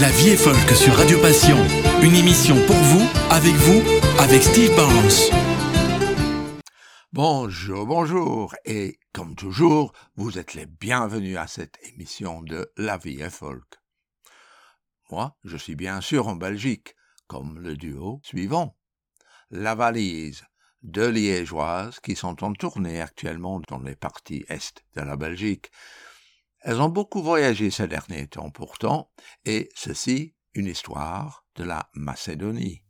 La vie est folk sur Radio Passion. Une émission pour vous, avec vous, avec Steve Barnes. Bonjour, bonjour. Et comme toujours, vous êtes les bienvenus à cette émission de La vie est folk. Moi, je suis bien sûr en Belgique, comme le duo suivant. La valise, deux liégeoises qui sont en tournée actuellement dans les parties est de la Belgique. Elles ont beaucoup voyagé ces derniers temps pourtant, et ceci, une histoire de la Macédonie.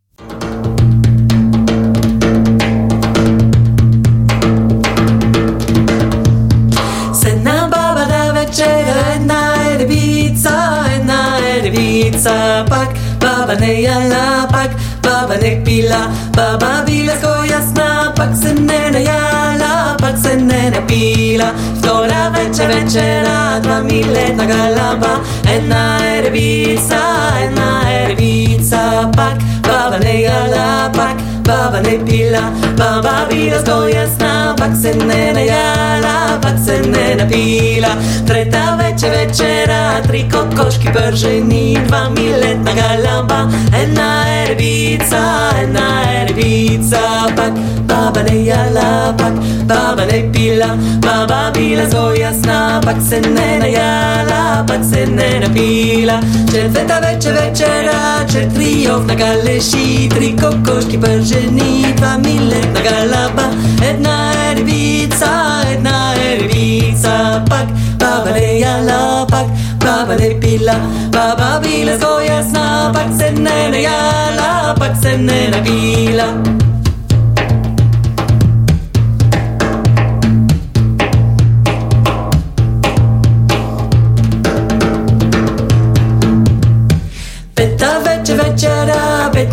ampak se ne napila. Vtora večer večera, dva miletna galaba, ena je revica, ena je revica, pak. Baba ne jala Pak Baba ne pila. Baba bila ko jasna Pak se ne najala Pak se ne napila. Treta večer večera Tri kokoški prženi Dva miletna galaba Jedna erbica Jedna erbica. Pak Baba ne jala Pak Baba ne pila. Baba bila so jasna Pak se ne najala Pak se ne napila. Četvrta večer večera Četiri ovna galeši Tri kokoški prženi Dva miletna galaba. Jedna erbica Jedna erbica Pak Baba ne jala Pak Baba ne pila. Baba bila so jasna Pak se ne najala Pak se ne napila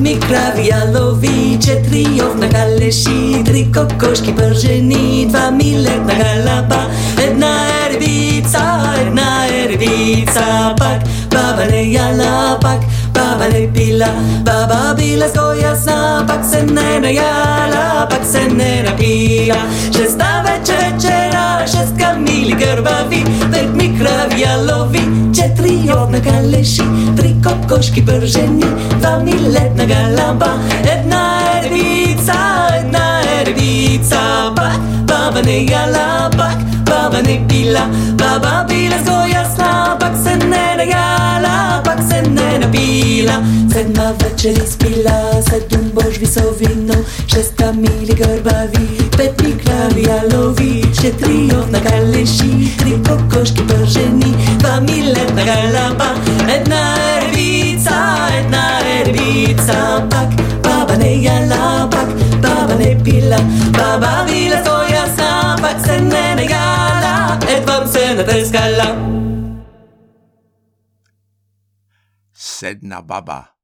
Микрови, ялови, четриов на калеши, три кокошки пържени, два милетна галапа, една ервица, една ервица, пак баба не яла, пак baba ne pila, baba bila jasna, pak se ne najala, pak se ne napila, šesta večer večera, šest kamili grbavi, pet mi kravi jalovi, četiri ovna galeši, tri kokoški prženi, dva miletna galamba, jedna erbica, jedna erbica, pak, baba ne jala, pak, baba ne pila, baba bila jasna, pak se ne najala, napila, sedma večer ispila, sedem bož visovino, šest kamili grbavi, pet mi kravi jalovi, četiri ovna galeši, tri kokoški prženi, dva miletna galamba, jedna erbica, jedna erbica, pak, baba ne jala, pak, baba ne pila, baba bila so jasna, pak se ne najala, et vam se ne Baba.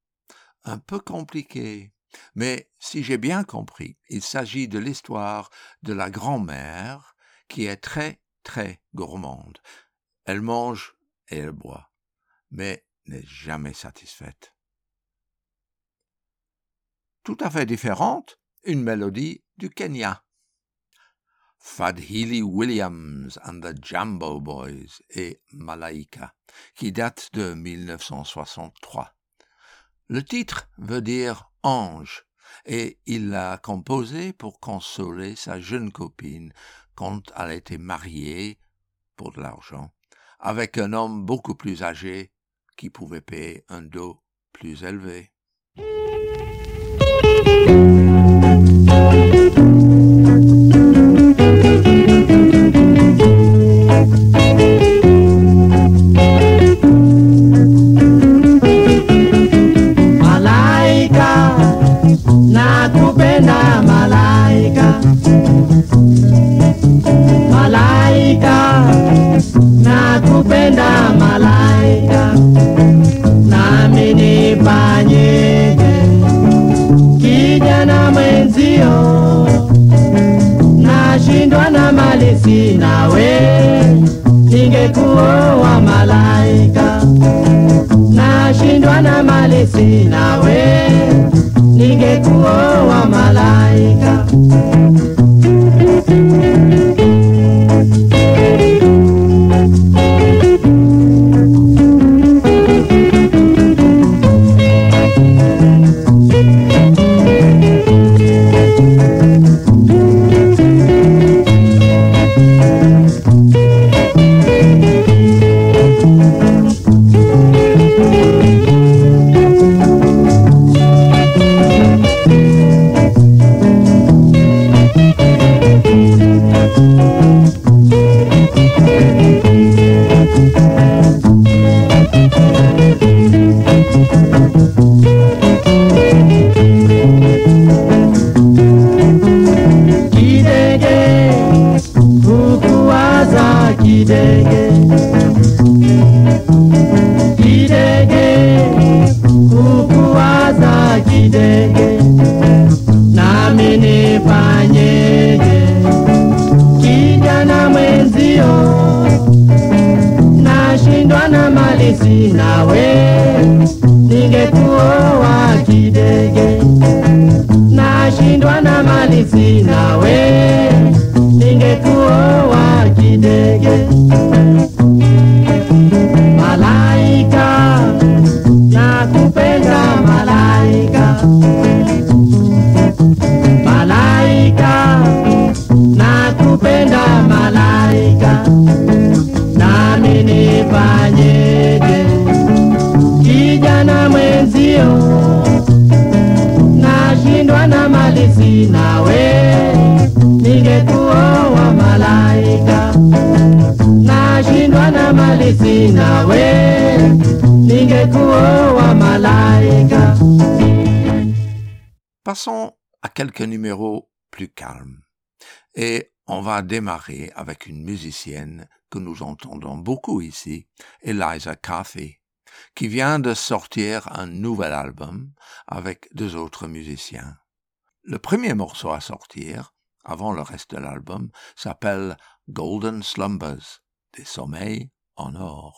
Un peu compliqué, mais si j'ai bien compris, il s'agit de l'histoire de la grand-mère qui est très, très gourmande. Elle mange et elle boit, mais n'est jamais satisfaite. Tout à fait différente, une mélodie du Kenya. Fadhili Williams and the Jambo Boys et Malaika, qui date de 1963. Le titre veut dire ange, et il l'a composé pour consoler sa jeune copine quand elle était mariée, pour de l'argent, avec un homme beaucoup plus âgé qui pouvait payer un dos plus élevé. Ningekuoa malaika nashindwa na mali sina we, ningekuoa malaika. Passons à quelques numéros plus calmes. Et on va démarrer avec une musicienne que nous entendons beaucoup ici, Eliza Cathy, qui vient de sortir un nouvel album avec deux autres musiciens. Le premier morceau à sortir, avant le reste de l'album, s'appelle Golden Slumbers, des sommeils en or.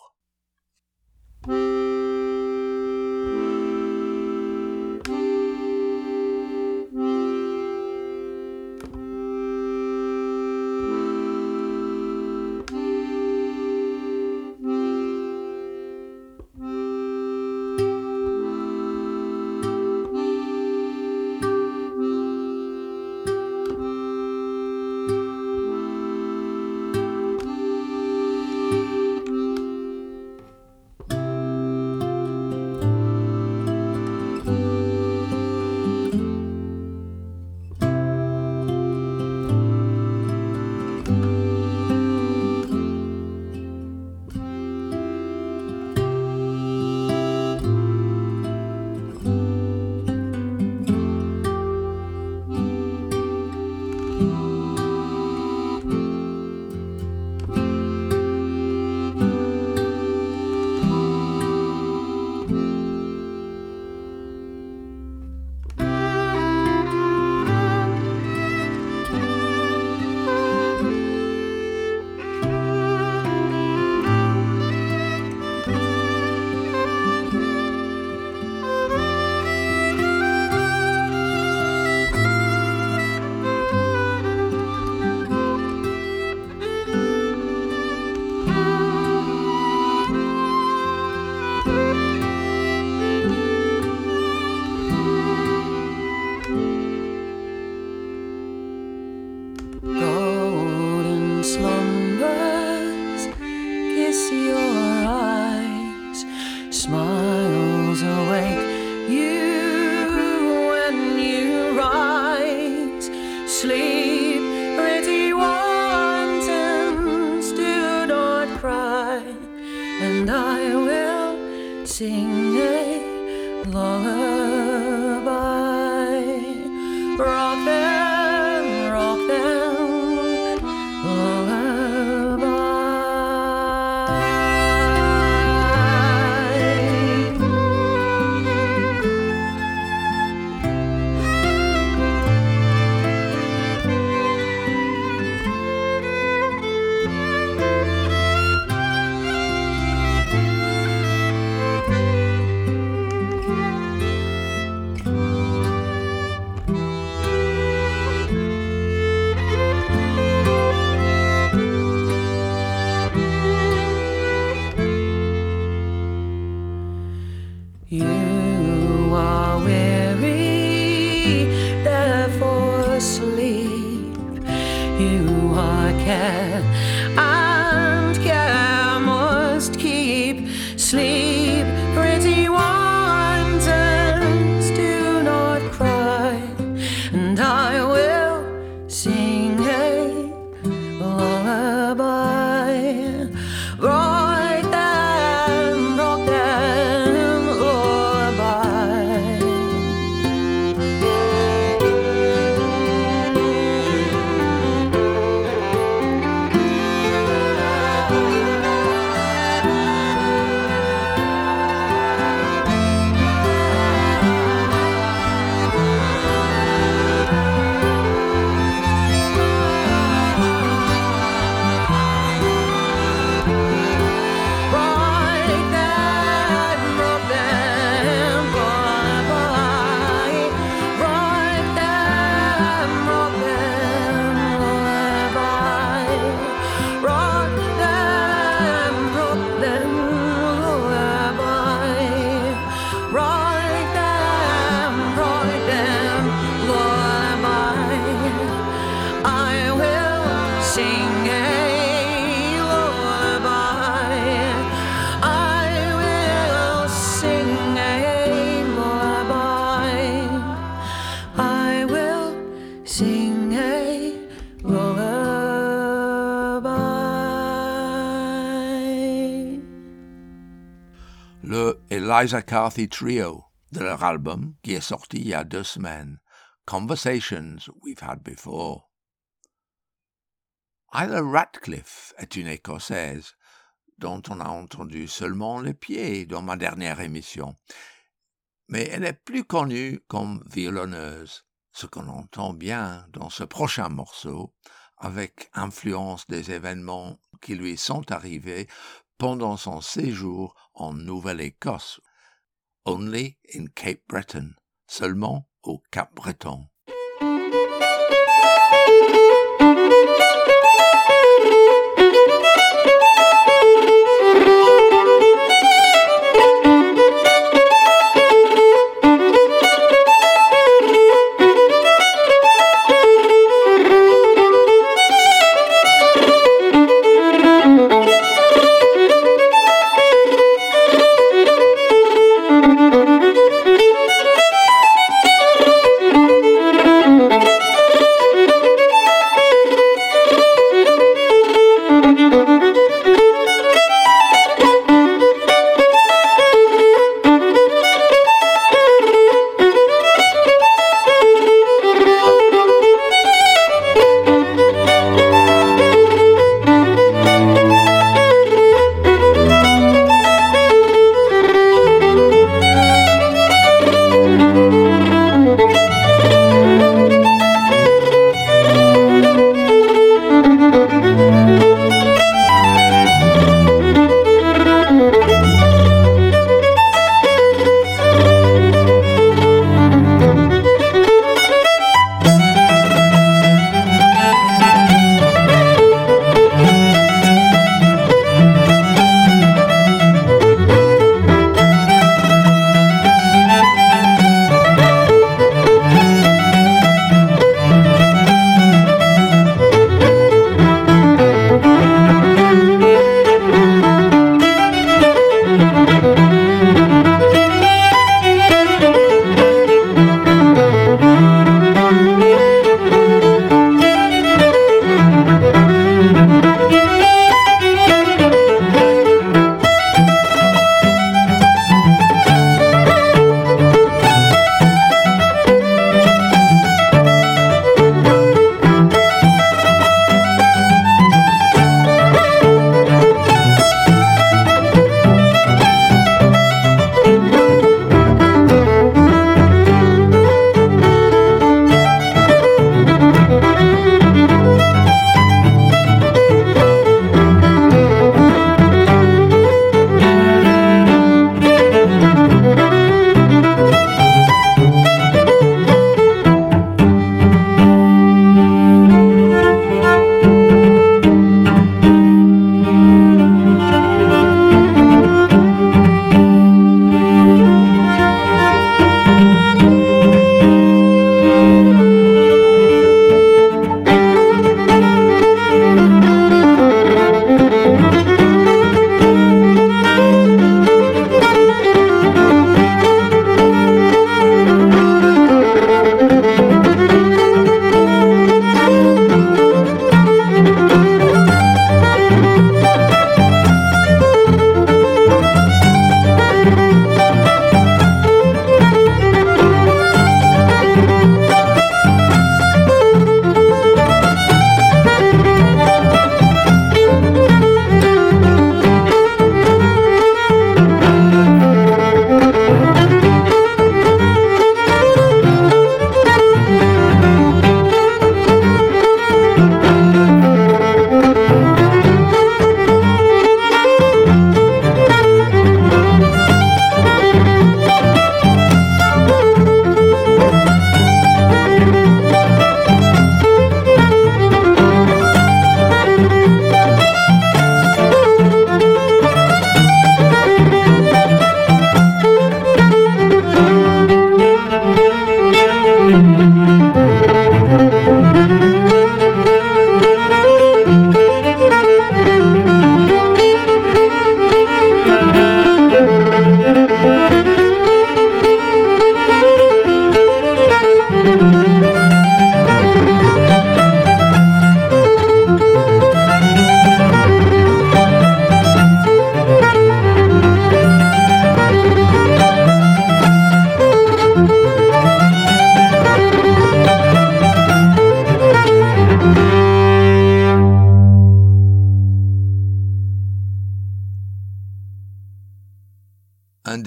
You are weary, therefore sleep. You are care, Eliza Carthy Trio de leur album qui est sorti il y a deux semaines, Conversations We've Had Before. Isla Ratcliffe est une Écossaise dont on a entendu seulement les pieds dans ma dernière émission, mais elle est plus connue comme violonneuse, ce qu'on entend bien dans ce prochain morceau, avec influence des événements qui lui sont arrivés pendant son séjour en Nouvelle-Écosse. Only in Cape Breton, seulement au Cap Breton.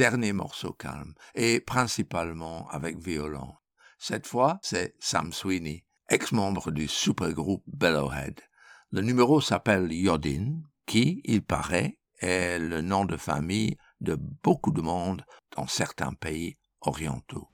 Dernier morceau calme, et principalement avec violon. Cette fois, c'est Sam Sweeney, ex-membre du supergroupe Bellowhead. Le numéro s'appelle Yodin, qui, il paraît, est le nom de famille de beaucoup de monde dans certains pays orientaux.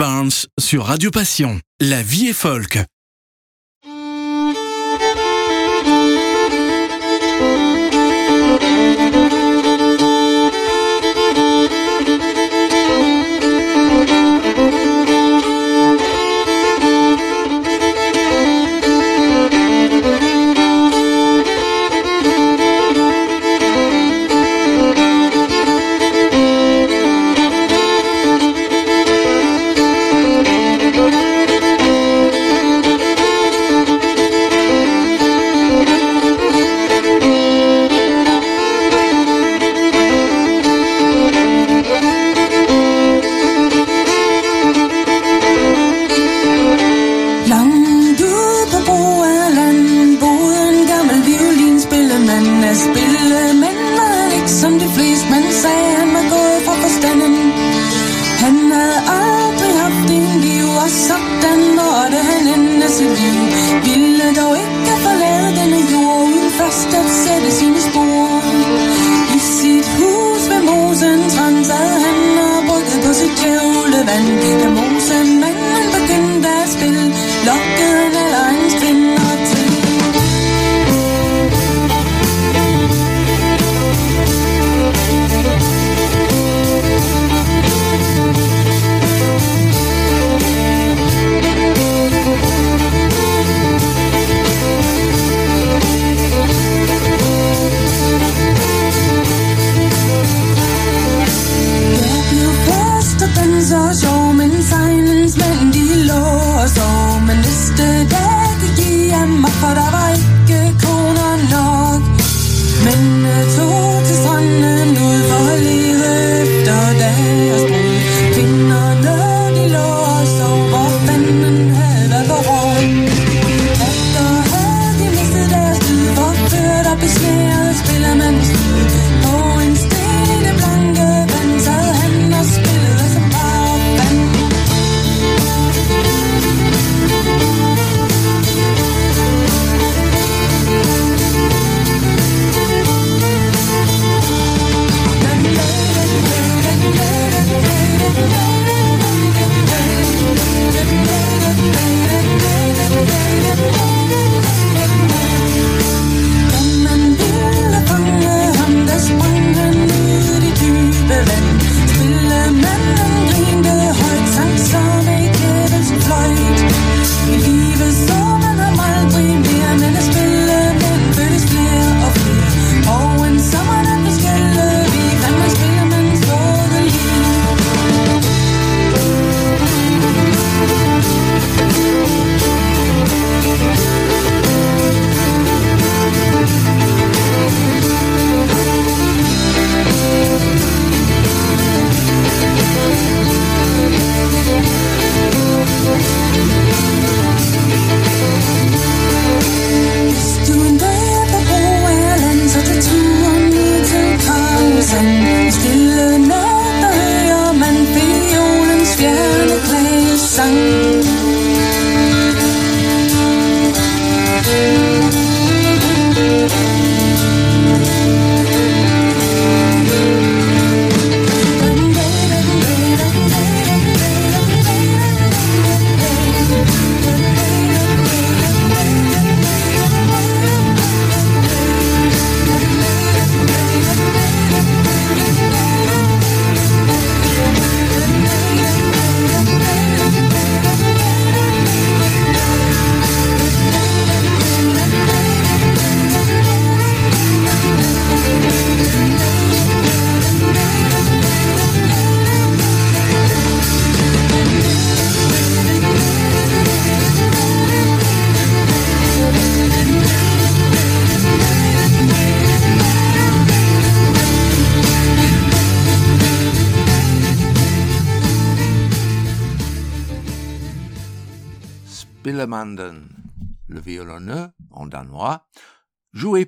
Barnes sur Radio Passion. La vie est folk.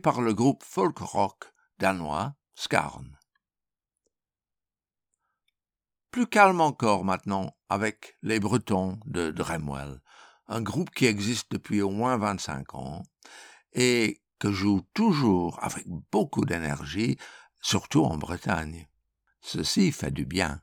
Par le groupe folk rock danois Skarn. Plus calme encore maintenant avec les Bretons de Dremwell, un groupe qui existe depuis au moins 25 ans et que joue toujours avec beaucoup d'énergie, surtout en Bretagne. Ceci fait du bien.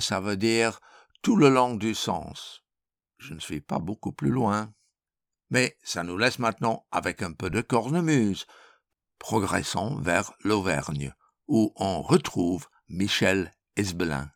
Ça veut dire tout le long du sens. Je ne suis pas beaucoup plus loin. Mais ça nous laisse maintenant avec un peu de cornemuse. Progressons vers l'Auvergne, où on retrouve Michel Esbelin.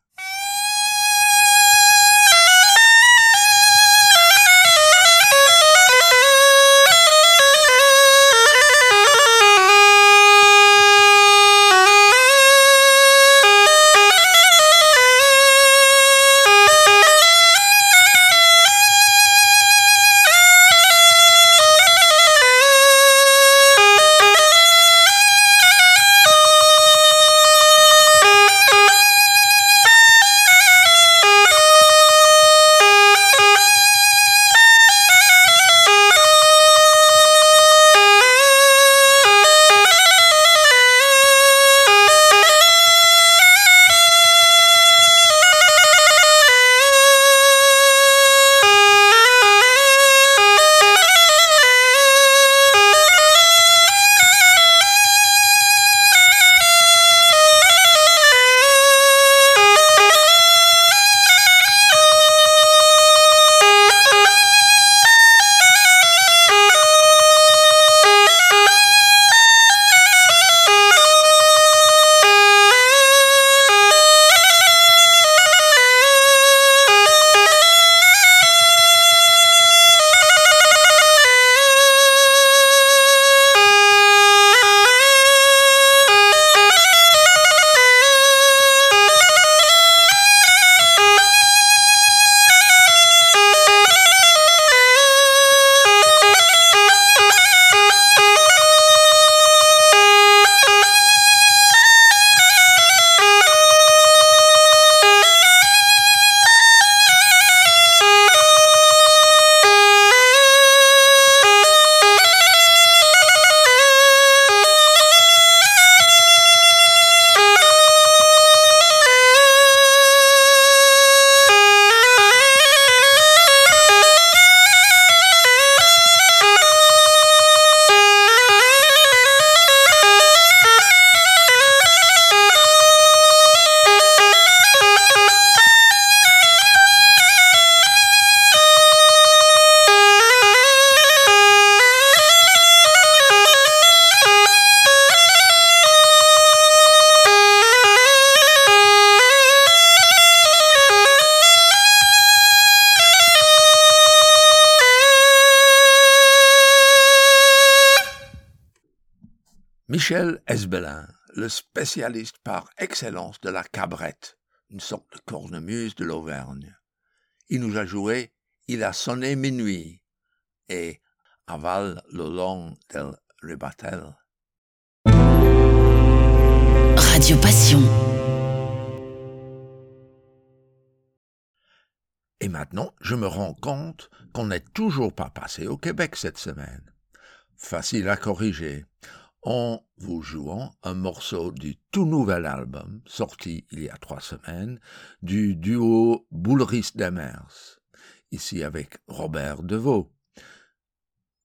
Michel Esbelin, le spécialiste par excellence de la cabrette, une sorte de cornemuse de l'Auvergne. Il nous a joué Il a sonné minuit et Aval le long del Ribatel. Radio Passion. Et maintenant, je me rends compte qu'on n'est toujours pas passé au Québec cette semaine. Facile à corriger en vous jouant un morceau du tout nouvel album, sorti il y a trois semaines, du duo Boulris Demers, ici avec Robert Deveau.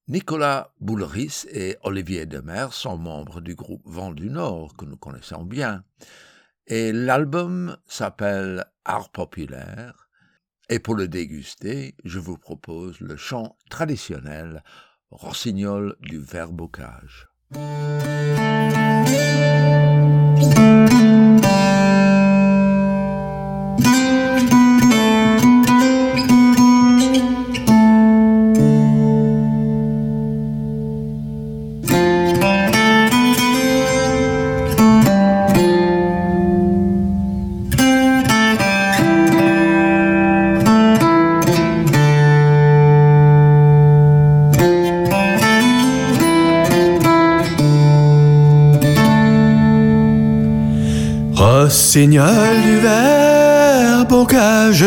Nicolas Boulris et Olivier Demers sont membres du groupe Vent du Nord, que nous connaissons bien, et l'album s'appelle Art populaire, et pour le déguster, je vous propose le chant traditionnel Rossignol du verbocage. thank you Du verbocage,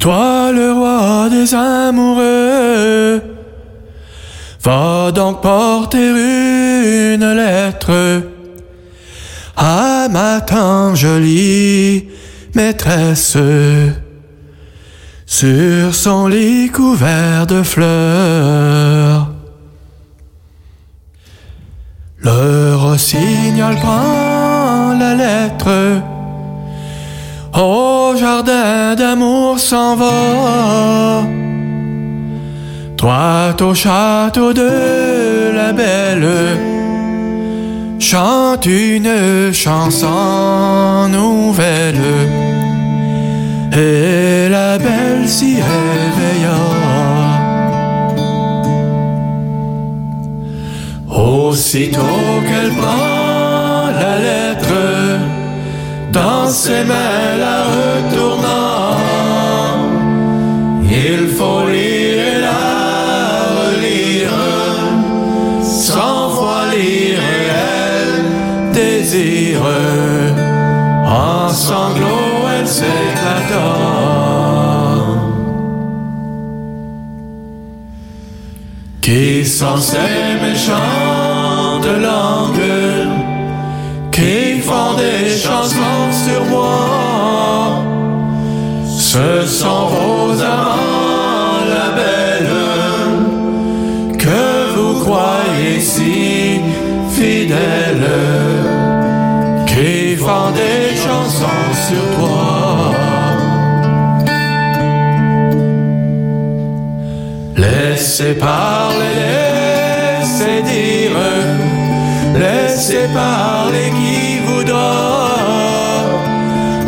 toi le roi des amoureux, va donc porter une lettre à ma tant jolie maîtresse sur son lit couvert de fleurs. Au château de la belle, chante une chanson nouvelle. Et la belle s'y réveilla. Aussitôt qu'elle prend la lettre, dans ses mains en sanglots elle s'éclata. Qui sont ces méchantes langues qui font des chansons sur moi? Ce sont vos amants, la belle, que vous croyez si fidèles, Laissez parler, laissez dire, laissez parler qui voudra,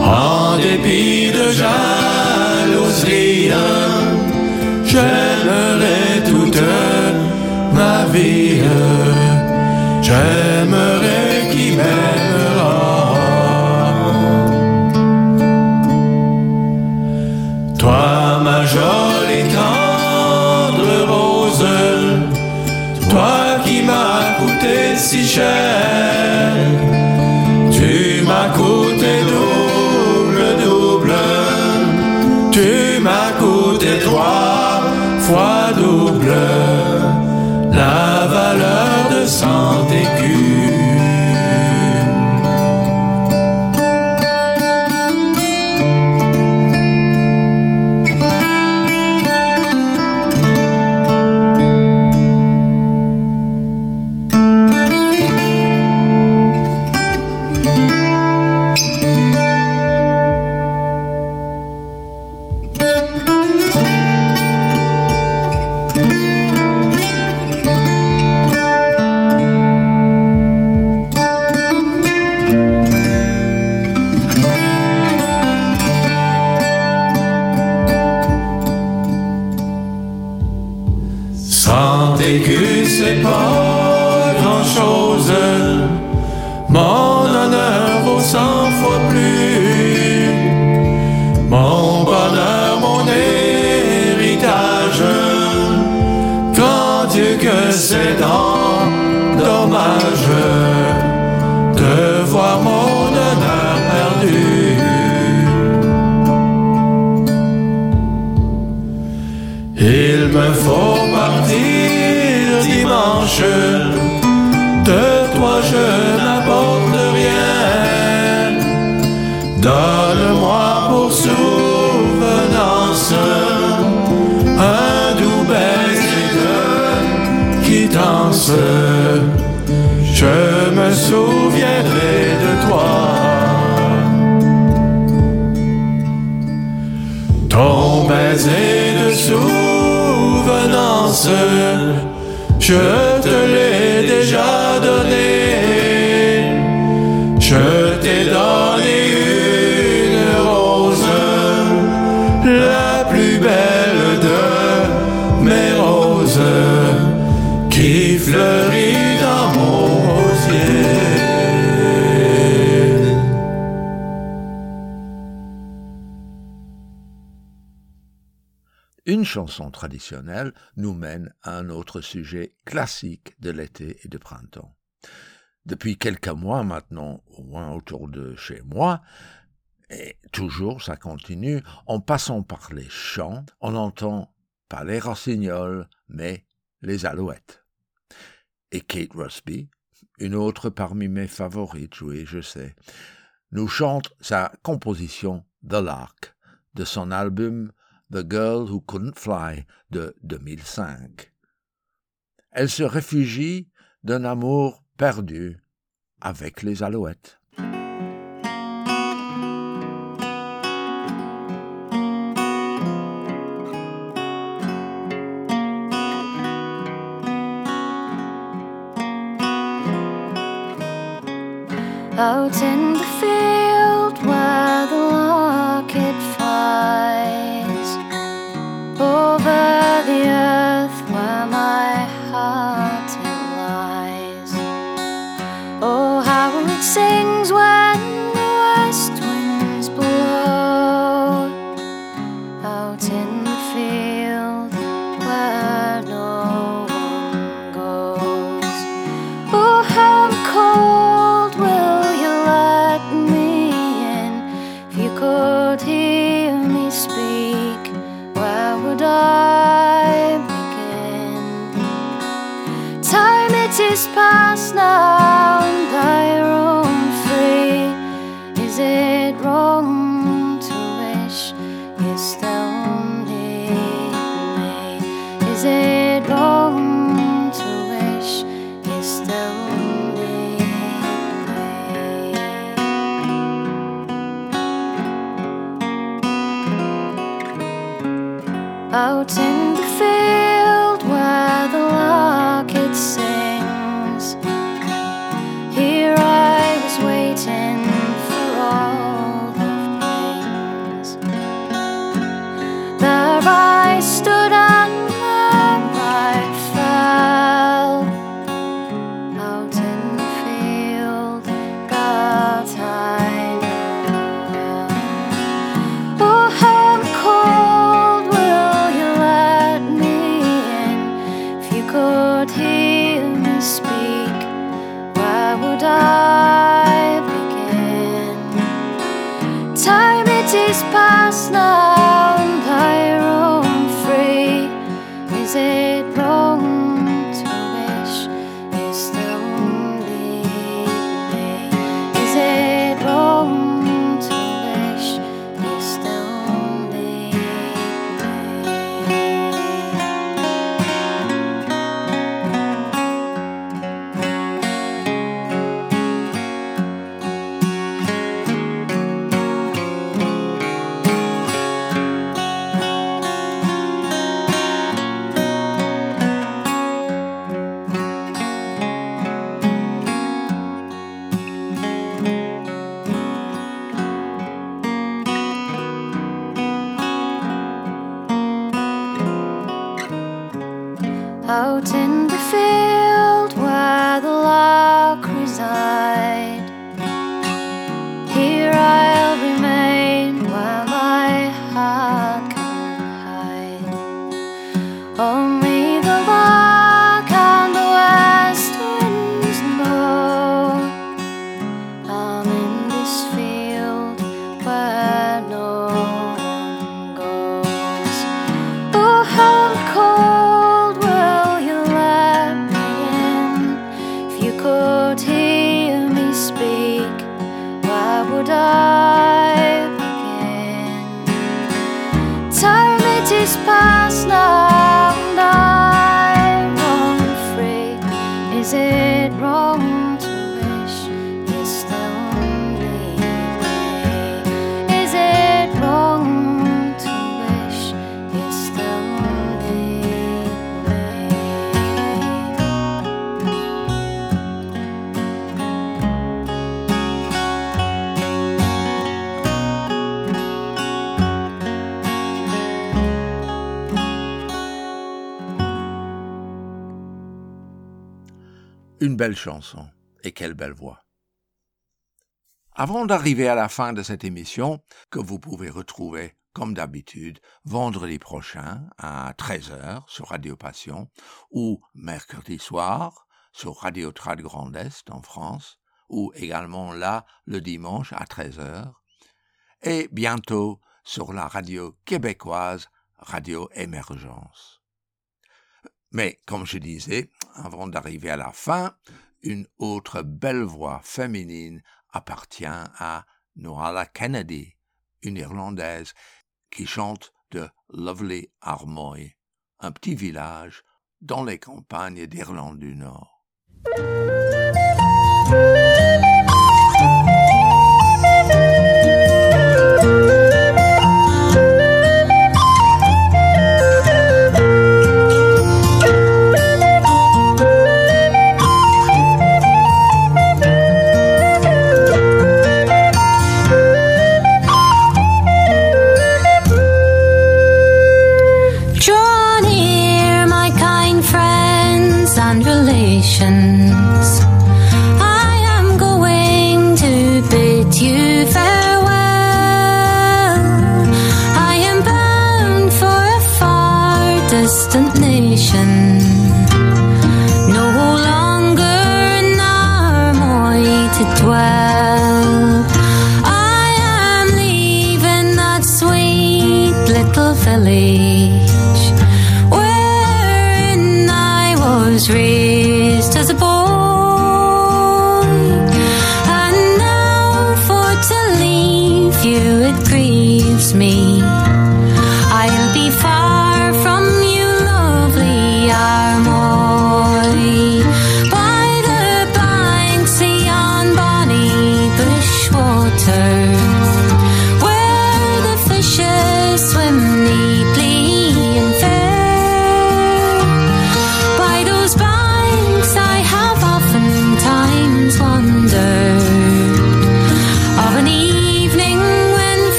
en dépit de jalousie, j'aimerai toute ma vie, j'aimerai qui m'aimera. Coûté si je te l'ai déjà donné. Je t'ai donné une rose, la plus belle de mes roses, qui fleurit. chanson traditionnelle nous mène à un autre sujet classique de l'été et du printemps. Depuis quelques mois maintenant, au moins autour de chez moi, et toujours ça continue, en passant par les champs, on entend pas les rossignols, mais les alouettes. Et Kate Rusby, une autre parmi mes favorites, oui, je sais, nous chante sa composition The Lark de son album The Girl Who Couldn't Fly de 2005. Elle se réfugie d'un amour perdu avec les alouettes. Une belle chanson, et quelle belle voix. Avant d'arriver à la fin de cette émission, que vous pouvez retrouver comme d'habitude vendredi prochain à 13h sur Radio Passion ou mercredi soir sur Radio Trad Grand Est en France ou également là le dimanche à 13h et bientôt sur la radio québécoise Radio Émergence. Mais, comme je disais, avant d'arriver à la fin, une autre belle voix féminine appartient à Norala Kennedy, une Irlandaise, qui chante de Lovely Armoy, un petit village dans les campagnes d'Irlande du Nord. distant nations.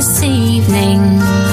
this evening.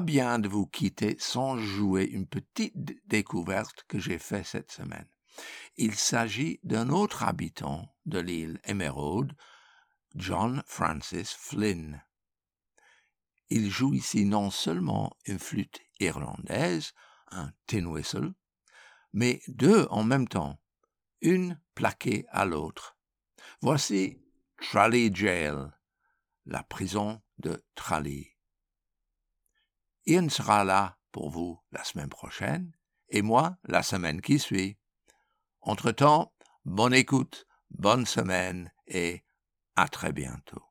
Bien de vous quitter sans jouer une petite découverte que j'ai faite cette semaine. Il s'agit d'un autre habitant de l'île Emeraude, John Francis Flynn. Il joue ici non seulement une flûte irlandaise, un tin whistle, mais deux en même temps, une plaquée à l'autre. Voici Tralee Jail, la prison de Tralee. Ian sera là pour vous la semaine prochaine et moi la semaine qui suit. Entre-temps, bonne écoute, bonne semaine et à très bientôt.